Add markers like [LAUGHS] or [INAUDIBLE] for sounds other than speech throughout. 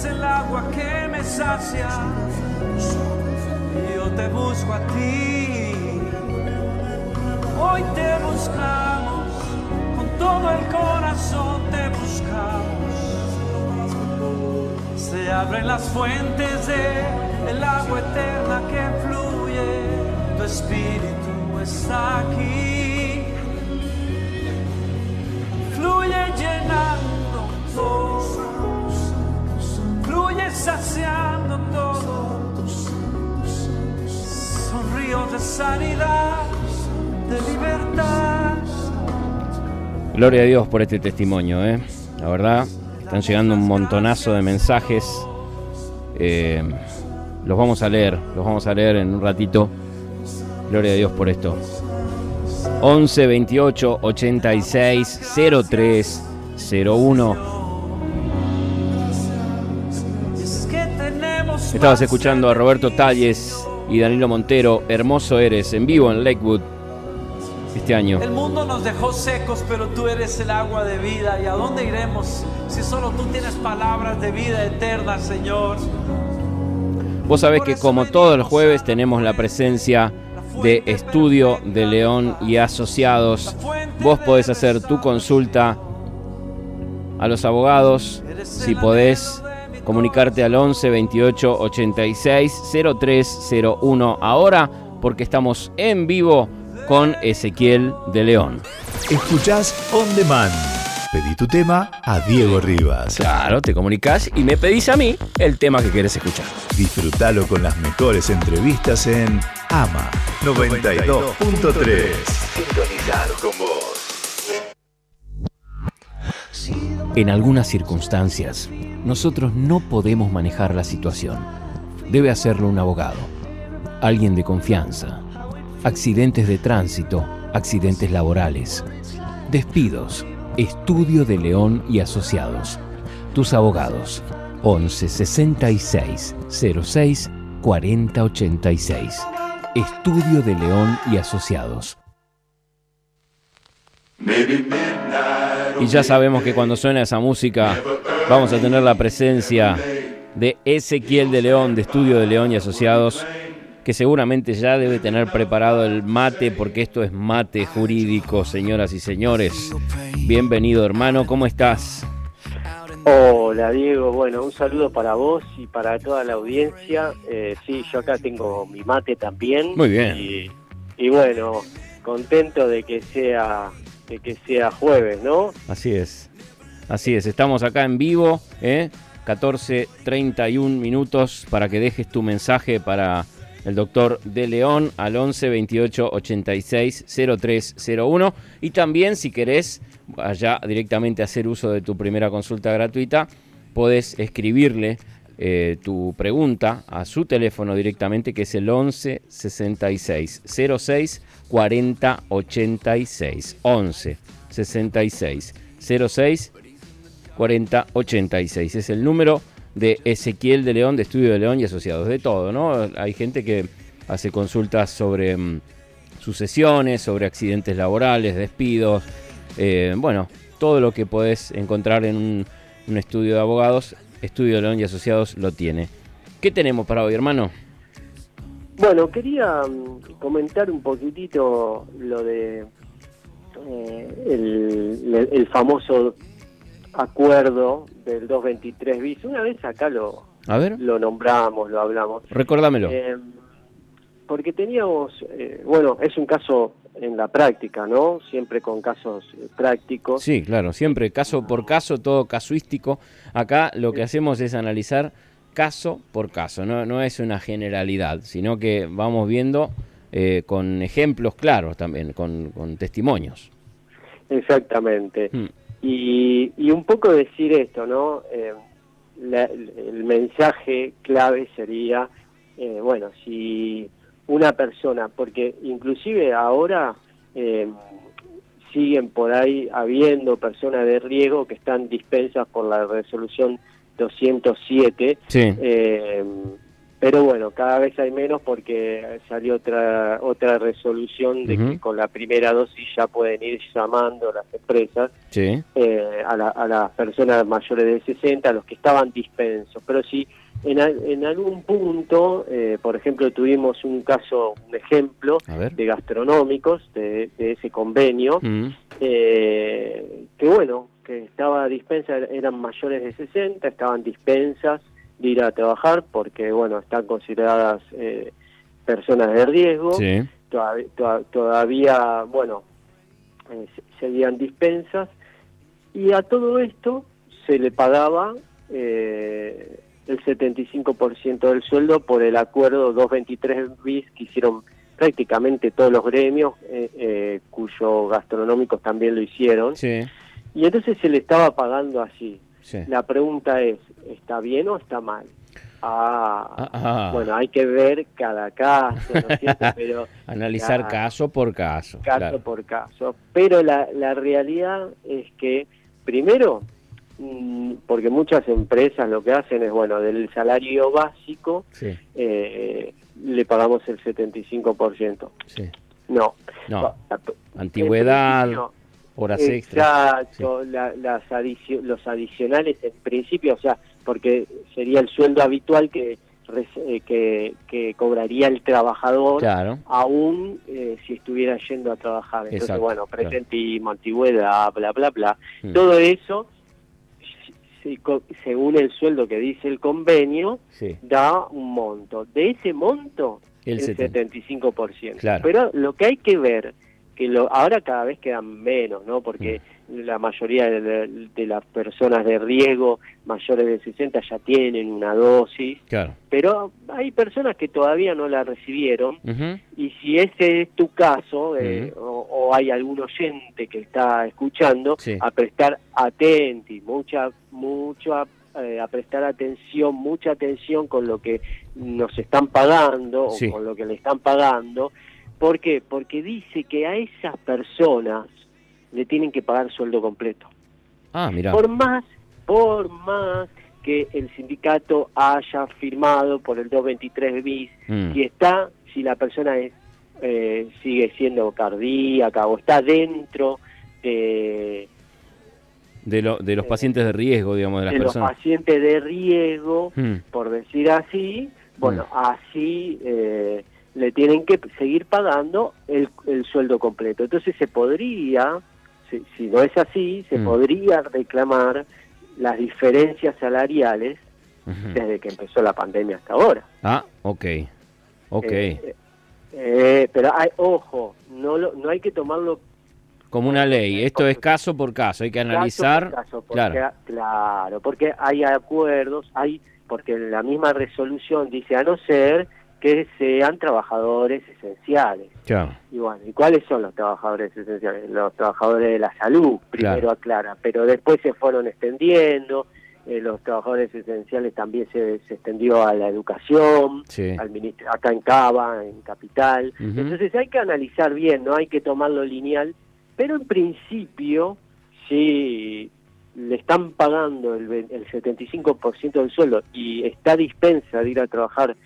eres el agua que me sacia. Yo te busco a ti. Hoy te buscamos, con todo el corazón te buscamos. Se abren las fuentes de el agua eterna que fluye. Tu espíritu está aquí. Fluye llenando todo. Saciando todo. Son ríos de sanidad, de libertad. Gloria a Dios por este testimonio, ¿eh? La verdad, están llegando un montonazo de mensajes. Eh, los vamos a leer, los vamos a leer en un ratito. Gloria a Dios por esto. 11 28 86 03 01. Estabas escuchando a Roberto Talles y Danilo Montero. Hermoso eres, en vivo en Lakewood este año. El mundo nos dejó secos, pero tú eres el agua de vida. ¿Y a dónde iremos si solo tú tienes palabras de vida eterna, Señor? Vos sabés que como todos los jueves tenemos la presencia de Estudio de León y Asociados. Vos podés hacer tu consulta a los abogados si podés comunicarte al 11 28 86 0301 ahora porque estamos en vivo con Ezequiel de León. Escuchás On Demand. Pedí tu tema a Diego Rivas. Claro, te comunicás y me pedís a mí el tema que querés escuchar. Disfrútalo con las mejores entrevistas en AMA 92.3. Sintonizado con vos. En algunas circunstancias, nosotros no podemos manejar la situación. Debe hacerlo un abogado, alguien de confianza. Accidentes de tránsito, accidentes laborales, despidos, Estudio de León y Asociados. Tus abogados. 11 66 06 40 86. Estudio de León y Asociados. Y ya sabemos que cuando suena esa música vamos a tener la presencia de Ezequiel de León, de Estudio de León y Asociados, que seguramente ya debe tener preparado el mate, porque esto es mate jurídico, señoras y señores. Bienvenido hermano, ¿cómo estás? Hola Diego, bueno, un saludo para vos y para toda la audiencia. Eh, sí, yo acá tengo mi mate también. Muy bien. Y, y bueno, contento de que sea de que sea jueves, ¿no? Así es, así es, estamos acá en vivo, ¿eh? 14.31 minutos para que dejes tu mensaje para el doctor De León al 11 28 86 0301 y también si querés allá directamente hacer uso de tu primera consulta gratuita, podés escribirle eh, tu pregunta a su teléfono directamente que es el 11 66 06 40 86 11 66 06 40 86 es el número de Ezequiel de León, de Estudio de León y Asociados, de todo, ¿no? Hay gente que hace consultas sobre mm, sucesiones, sobre accidentes laborales, despidos, eh, bueno, todo lo que podés encontrar en un, estudio de abogados, Estudio de León y Asociados lo tiene. ¿Qué tenemos para hoy, hermano? Bueno, quería mm, comentar un poquitito lo de eh, el famoso acuerdo del 223 bis. Una vez acá lo, A ver, lo nombramos, lo hablamos. recordámelo. Eh, porque teníamos, eh, bueno, es un caso en la práctica, ¿no? Siempre con casos eh, prácticos. Sí, claro, siempre caso por caso, todo casuístico. Acá lo que hacemos es analizar caso por caso, no, no es una generalidad, sino que vamos viendo eh, con ejemplos claros también, con, con testimonios. Exactamente. Mm. Y, y un poco decir esto, ¿no? Eh, la- el mensaje clave sería, eh, bueno, si una persona, porque inclusive ahora eh, siguen por ahí habiendo personas de riesgo que están dispensas por la resolución 207, Sí, eh, pero bueno, cada vez hay menos porque salió otra otra resolución de que con la primera dosis ya pueden ir llamando las empresas Sí. eh, a, la- a las personas mayores de 60, a los que estaban dispensos. Pero si en, en algún punto, eh, por ejemplo, tuvimos un caso, un ejemplo de gastronómicos de, de ese convenio, eh, que bueno, que estaba dispensa, eran mayores de 60, estaban dispensas de ir a trabajar porque, bueno, están consideradas eh, personas de riesgo Sí. todav- toda- todavía, bueno, eh, se- seguían dispensas y a todo esto se le pagaba eh, el 75% del sueldo por el acuerdo 223 bis que hicieron prácticamente todos los gremios, eh, eh, cuyos gastronómicos también lo hicieron, Sí. y entonces se le estaba pagando así. Sí. La pregunta es, ¿está bien o está mal? Ah, Ah, ah. bueno, hay que ver cada caso, ¿no es cierto? [LAUGHS] Pero Analizar caso por caso. caso claro. por caso. Pero la, la realidad es que, primero, mm, porque muchas empresas lo que hacen es, bueno, del salario básico Sí, eh, le pagamos el 75%. sí. No. No, antigüedad, principio, horas extras. Exacto, la- las adicio- los adicionales en principio, o sea, porque sería el sueldo habitual que, eh, que, que cobraría el trabajador Claro. aún eh, si estuviera yendo a trabajar. Entonces, Exacto, bueno, claro. presentismo, antigüedad, bla, bla, bla. Mm. Todo eso, si- según el sueldo que dice el convenio, Sí. da un monto. De ese monto, El el, 70. 75%. Claro. Pero lo que hay que ver, que lo, ahora cada vez quedan menos, ¿no? Porque Mm. la mayoría de, de- de las personas de riesgo mayores de 60 ya tienen una dosis, Claro. pero hay personas que todavía no la recibieron y si ese es tu caso eh, o, o hay algún oyente que está escuchando, Sí. a prestar atenti, mucha, mucho a, eh, a prestar atención, mucha atención con lo que nos están pagando Sí. o con lo que le están pagando. ¿Por qué? Porque dice que a esas personas le tienen que pagar sueldo completo. Ah, mira. Por más, por más que el sindicato haya firmado por el 223 bis, Mm. si está, si la persona es, eh, sigue siendo cardíaca o está dentro de, De, lo- de los pacientes de riesgo, digamos, de las de los pacientes de riesgo, Mm. por decir así, bueno, así eh, le tienen que seguir pagando el, el sueldo completo. Entonces se podría, si, si no es así, se Mm. podría reclamar las diferencias salariales desde que empezó la pandemia hasta ahora. Ah, ok. Ok. Eh, eh, pero hay, ojo, no, lo, no hay que tomarlo Como una ley. Esto es caso por caso. Hay que analizar. caso por caso, porque, claro. claro, porque hay acuerdos, hay porque la misma resolución dice a no ser que sean trabajadores esenciales. Claro. Y bueno, ¿y cuáles son los trabajadores esenciales? Los trabajadores de la salud, primero Claro. aclara, pero después se fueron extendiendo, eh, los trabajadores esenciales también se, se extendió a la educación, Sí. al ministro, acá en Cava, en Capital. Entonces hay que analizar bien, no hay que tomarlo lineal, pero en principio, si le están pagando el, el 75% del sueldo y está dispensa de ir a trabajar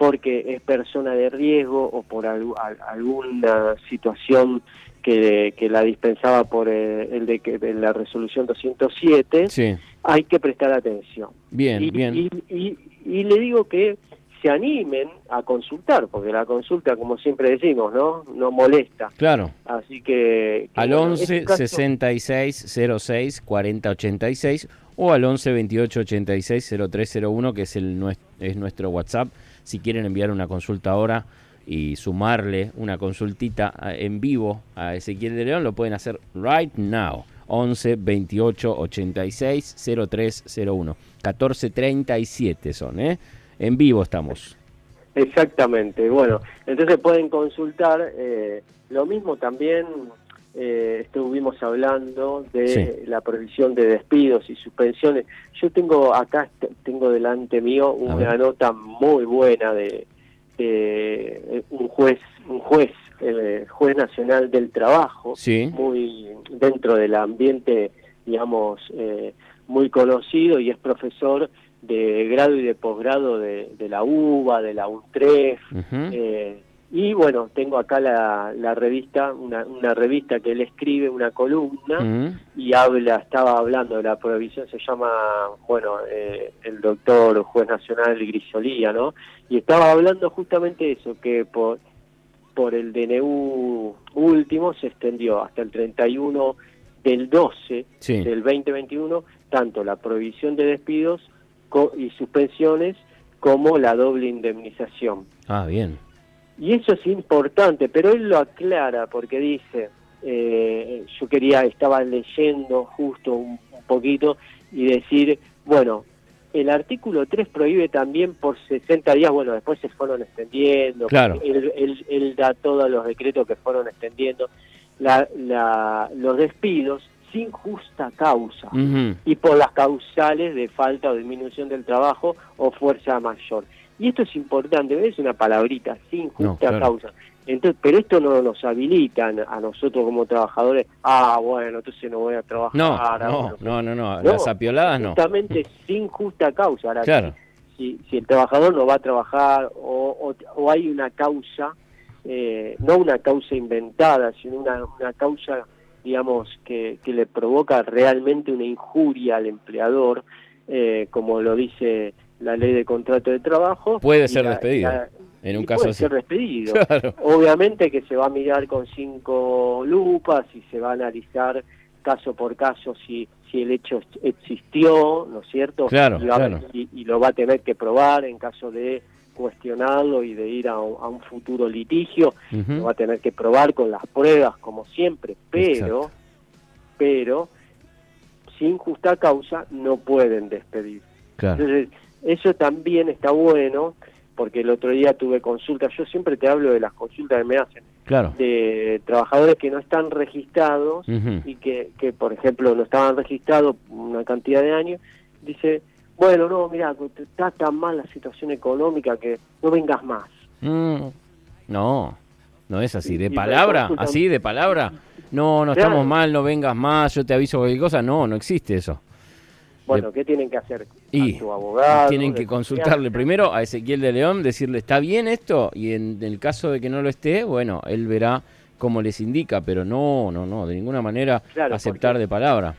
porque es persona de riesgo o por al- alguna situación que, que la dispensaba por eh, el de que la resolución 207, Sí. hay que prestar atención. Bien, y, bien. Y, y- y le digo que se animen a consultar, porque la consulta, como siempre decimos, ¿no? No molesta. Claro. Así que... que, Al bueno, 11 este caso- 66 06 40 86 o al 11 28 86 0301 que es el es nuestro WhatsApp si quieren enviar una consulta ahora y sumarle una consultita en vivo a Ezequiel de León lo pueden hacer right now. 11 28 86 0301 14 37 son eh en vivo estamos. Exactamente, bueno, entonces pueden consultar, eh, lo mismo también eh, estuvimos hablando de Sí. la prohibición de despidos y suspensiones. Yo tengo acá, tengo delante mío una nota muy buena de, de, eh, un juez, un juez, el juez nacional del trabajo, sí muy dentro del ambiente, digamos, eh, muy conocido y es profesor de grado y de posgrado de, de la UBA, de la UNTREF, Ujú. eh, y bueno, tengo acá la, la revista, una, una revista que él escribe, una columna, y habla, estaba hablando de la prohibición, se llama, bueno, eh, el doctor juez nacional Grisolía, ¿no? Y estaba hablando justamente eso, que por, por el DNU último se extendió hasta el 31 del 12 Sí. del 2021, tanto la prohibición de despidos co- y suspensiones como la doble indemnización. Ah, bien. Y eso es importante, pero él lo aclara porque dice, eh, yo quería, estaba leyendo justo un, un poquito y decir, bueno, el artículo 3 prohíbe también por 60 días, bueno, después se fueron extendiendo, Claro. él, él- él da todos los decretos que fueron extendiendo, la, la- los despidos sin justa causa y por las causales de falta o disminución del trabajo o fuerza mayor. Y esto es importante, es una palabrita, sin No, justa claro. causa. Entonces, pero esto no nos habilita a nosotros como trabajadores, ah, bueno, entonces no voy a trabajar. No, ah, no, bueno. no, no, no. No, Las apioladas no. Justamente sin justa causa. Ahora, Claro. si, si el trabajador no va a trabajar o, o- o hay una causa, eh, no una causa inventada, sino una, una causa, digamos, que, que le provoca realmente una injuria al empleador, eh, como lo dice la ley de contrato de trabajo. Puede ser la- despedido, la- en un caso puede así. ser despedido. Claro. Obviamente que se va a mirar con cinco lupas y se va a analizar caso por caso si, si el hecho existió, ¿no es cierto? Claro, y, va a- claro. y- y lo va a tener que probar en caso de cuestionarlo y de ir a, un- a un futuro litigio, lo va a tener que probar con las pruebas como siempre, pero, Exacto. pero sin justa causa no pueden despedir. Claro. Entonces, eso también está bueno, porque el otro día tuve consultas, yo siempre te hablo de las consultas que me hacen, Claro. de trabajadores que no están registrados y que, que, por ejemplo, no estaban registrados una cantidad de años, dice, bueno, no, mira, está tan mal la situación económica que no vengas más. Mm, No, no es así. ¿De y palabra? ¿Así? ¿De palabra? No, no Claro. estamos mal, no vengas más, yo te aviso cualquier cosa. No, no existe eso. Bueno, ¿qué tienen que hacer? Y a tu abogado. tienen que consultarle primero a Ezequiel de León, decirle, ¿está bien esto? Y en el caso de que no lo esté, bueno, él verá cómo les indica, pero no, no, no, de ninguna manera Claro, aceptar porque- de palabra.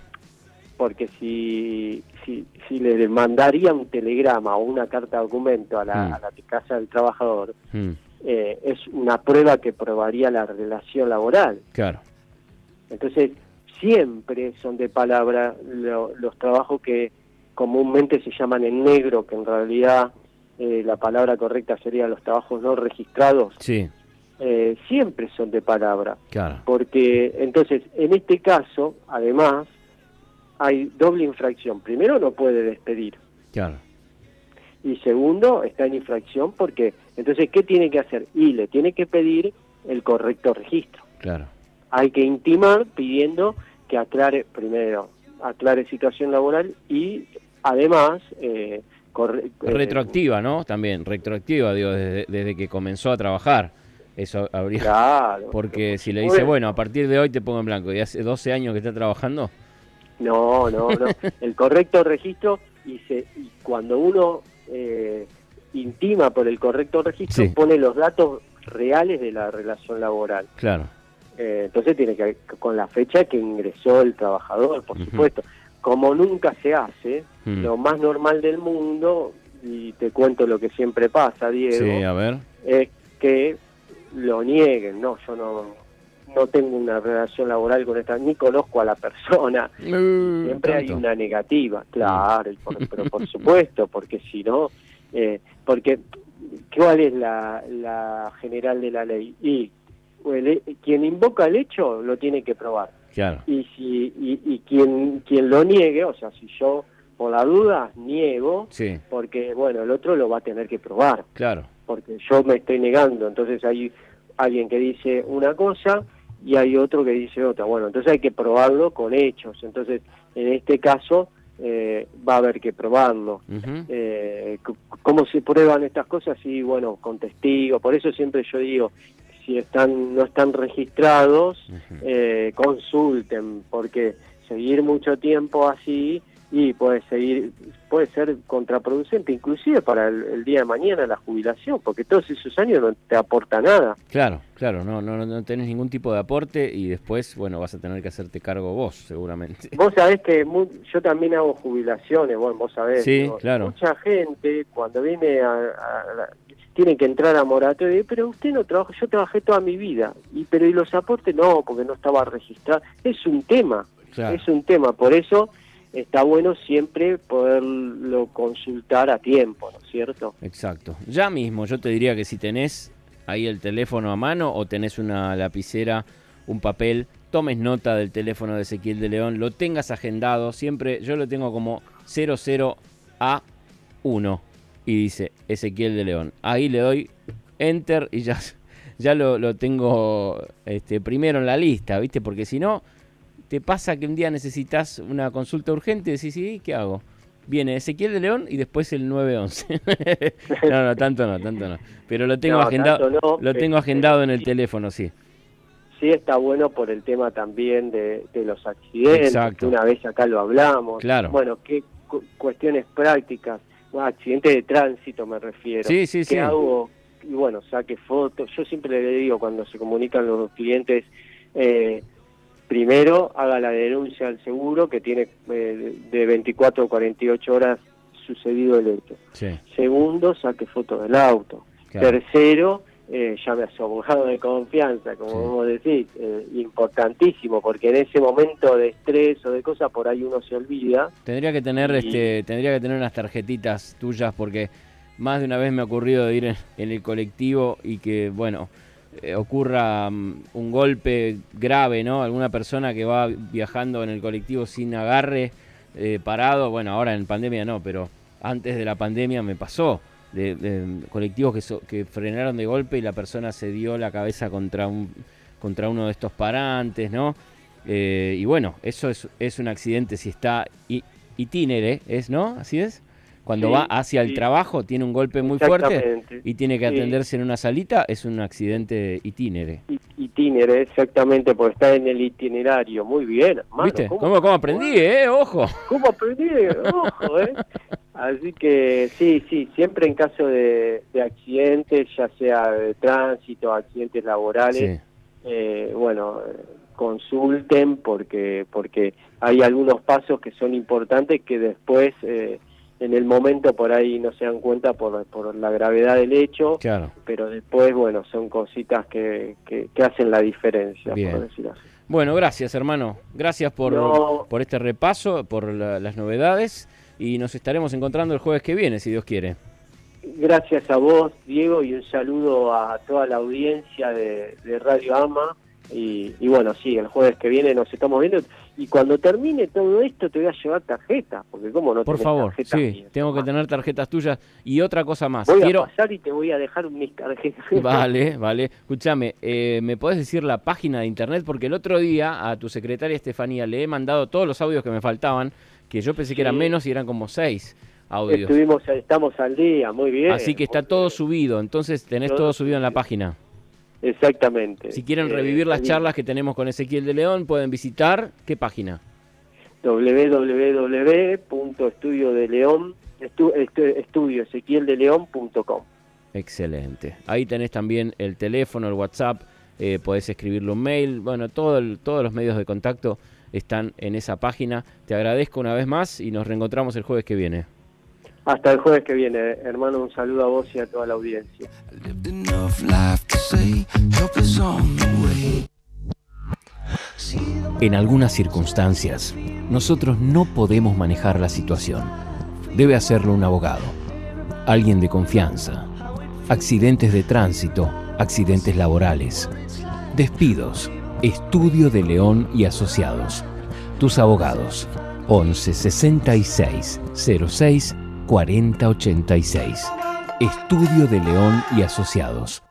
porque si, si, si le mandaría un telegrama o una carta de documento a la, Mm. a la casa del trabajador, Mm, eh, es una prueba que probaría la relación laboral. claro, Entonces, siempre son de palabra lo- los trabajos que comúnmente se llaman en negro, que en realidad eh, la palabra correcta sería los trabajos no registrados, sí, eh, siempre son de palabra. claro, Porque entonces, en este caso, además, hay doble infracción. Primero, no puede despedir. claro, Y segundo, está en infracción porque, entonces, ¿qué tiene que hacer? Y le tiene que pedir el correcto registro. claro, Hay que intimar pidiendo que aclare, primero, aclare situación laboral y además, eh, corre- eh, Retroactiva, ¿no? También, retroactiva, digo, desde, desde que comenzó a trabajar. Eso habría... Claro. Porque si le dice, bueno, a partir de hoy te pongo en blanco, y hace 12 años que está trabajando, No, no, no. [LAUGHS] El correcto registro y, se, y cuando uno eh, intima por el correcto registro, Sí. pone los datos reales de la relación laboral. claro, Eh, entonces tiene que con la fecha que ingresó el trabajador, por supuesto. Como nunca se hace, Mm. lo más normal del mundo, y te cuento lo que siempre pasa, Diego, sí, a ver, es que lo nieguen. No, yo no, no tengo una relación laboral con esta, ni conozco a la persona. [LAUGHS] Siempre hay una negativa, claro, y por- [LAUGHS] pero por supuesto, porque si no, eh, porque ¿cuál es la, la general de la ley? Y el- quien invoca el hecho lo tiene que probar. Claro, Y si y, y quien quien lo niegue, o sea, si yo por la duda niego, sí, porque bueno, el otro lo va a tener que probar claro, porque yo me estoy negando, entonces hay alguien que dice una cosa y hay otro que dice otra. Bueno, entonces hay que probarlo con hechos. Entonces, en este caso, eh, va a haber que probarlo. Eh, ¿Cómo se prueban estas cosas? Sí, bueno, con testigos. Por eso siempre yo digo, si están no están registrados, eh, consulten, porque seguir mucho tiempo así y puede seguir puede ser contraproducente inclusive para el, día de mañana la jubilación porque todos esos años no te aporta nada. Claro claro no no no tenés ningún tipo de aporte y después bueno vas a tener que hacerte cargo vos seguramente. Vos sabés que yo también hago jubilaciones bueno vos sabés sí claro. mucha gente cuando viene a, tiene que entrar a moratoria, pero usted no trabaja, yo trabajé toda mi vida, y pero y los aportes no, porque no estaba registrado, es un tema, es un tema, por eso está bueno siempre poderlo consultar a tiempo, ¿no es cierto? Exacto. Ya mismo, yo te diría que si tenés ahí el teléfono a mano o tenés una lapicera, un papel, tomes nota del teléfono de Ezequiel de León, lo tengas agendado, siempre yo lo tengo como 00A1 y dice Ezequiel de León. Ahí le doy enter y ya, [LAUGHS] ya lo, lo tengo este, primero en la lista, ¿viste? Porque si no te pasa que un día necesitas una consulta urgente y decís, sí, ¿qué hago? Viene Ezequiel de León y después el 911. [LAUGHS] no, no, tanto no, tanto no. Pero lo tengo agendado, lo tengo agendado en el teléfono, sí. Sí está bueno por el tema también de, los accidentes, que una vez acá lo hablamos. Claro. Bueno, qué cuestiones prácticas, accidentes de tránsito me refiero. Sí, sí, ¿Qué hago? Y bueno, saque fotos. Yo siempre le digo cuando se comunican los clientes, eh, primero haga la denuncia al seguro que tiene eh, de 24 o 48 horas sucedido el hecho. Segundo, saque fotos del auto. Tercero, eh, llame a su abogado de confianza, como vamos a decir, eh, importantísimo, porque en ese momento de estrés o de cosas por ahí uno se olvida. Tendría que tener, este, tendría que tener unas tarjetitas tuyas, porque más de una vez me ha ocurrido de ir en el colectivo y que, bueno, eh, ocurra mm, un golpe grave, ¿no? Alguna persona que va viajando en el colectivo sin agarre, eh, parado, bueno, ahora en pandemia no, pero antes de la pandemia me pasó, de, colectivos que, que frenaron de golpe y la persona se dio la cabeza contra, un, contra uno de estos parantes, ¿no? Eh, y bueno, eso es, es un accidente si está itinere, ¿es, no? ¿Así es? Cuando va hacia el trabajo tiene un golpe muy fuerte y tiene que atenderse en una salita, es un accidente itinere. Itinere, exactamente, porque está en el itinerario. Muy bien. ¿Viste? ¿Cómo, aprendí, eh? Ojo. ¿Cómo aprendí? Ojo, eh. Así que sí, sí, siempre en caso de, accidentes, ya sea de tránsito, accidentes laborales, eh, bueno, consulten porque porque hay algunos pasos que son importantes que después eh, en el momento por ahí no se dan cuenta por, por la gravedad del hecho, pero después, bueno, son cositas que, que, hacen la diferencia, por decir así. Bueno, gracias hermano, gracias por, por este repaso, por las novedades y nos estaremos encontrando el jueves que viene, si Dios quiere. Gracias a vos, Diego, y un saludo a toda la audiencia de, de Radio Ama. Y, y, bueno, sí, el jueves que viene nos estamos viendo y cuando termine todo esto te voy a llevar tarjeta, porque como no Por favor, sí, tengo que tener tarjetas tuyas y otra cosa más. Voy Quiero... a pasar y te voy a dejar mis tarjetas. [LAUGHS] Vale, vale. Escúchame, eh, ¿me podés decir la página de internet? Porque el otro día a tu secretaria Estefanía le he mandado todos los audios que me faltaban, que yo pensé que eran menos y eran como seis. Audios. Estuvimos, estamos al día, muy bien. Así que está todo subido, entonces tenés todo, subido en la página. Exactamente. Si quieren revivir las charlas que tenemos con Ezequiel de León, pueden visitar qué página. www.estudiodeleón estudio Excelente. Ahí tenés también el teléfono, el WhatsApp, eh, podés escribirle un mail, bueno, todo todos los medios de contacto están en esa página. Te agradezco una vez más y nos reencontramos el jueves que viene. Hasta el jueves que viene, hermano, un saludo a vos y a toda la audiencia. En algunas circunstancias, nosotros no podemos manejar la situación. Debe hacerlo un abogado, alguien de confianza. Accidentes de tránsito, accidentes laborales, despidos, estudio de León y Asociados. Tus abogados, 11 66 06 4086. Estudio de León y Asociados.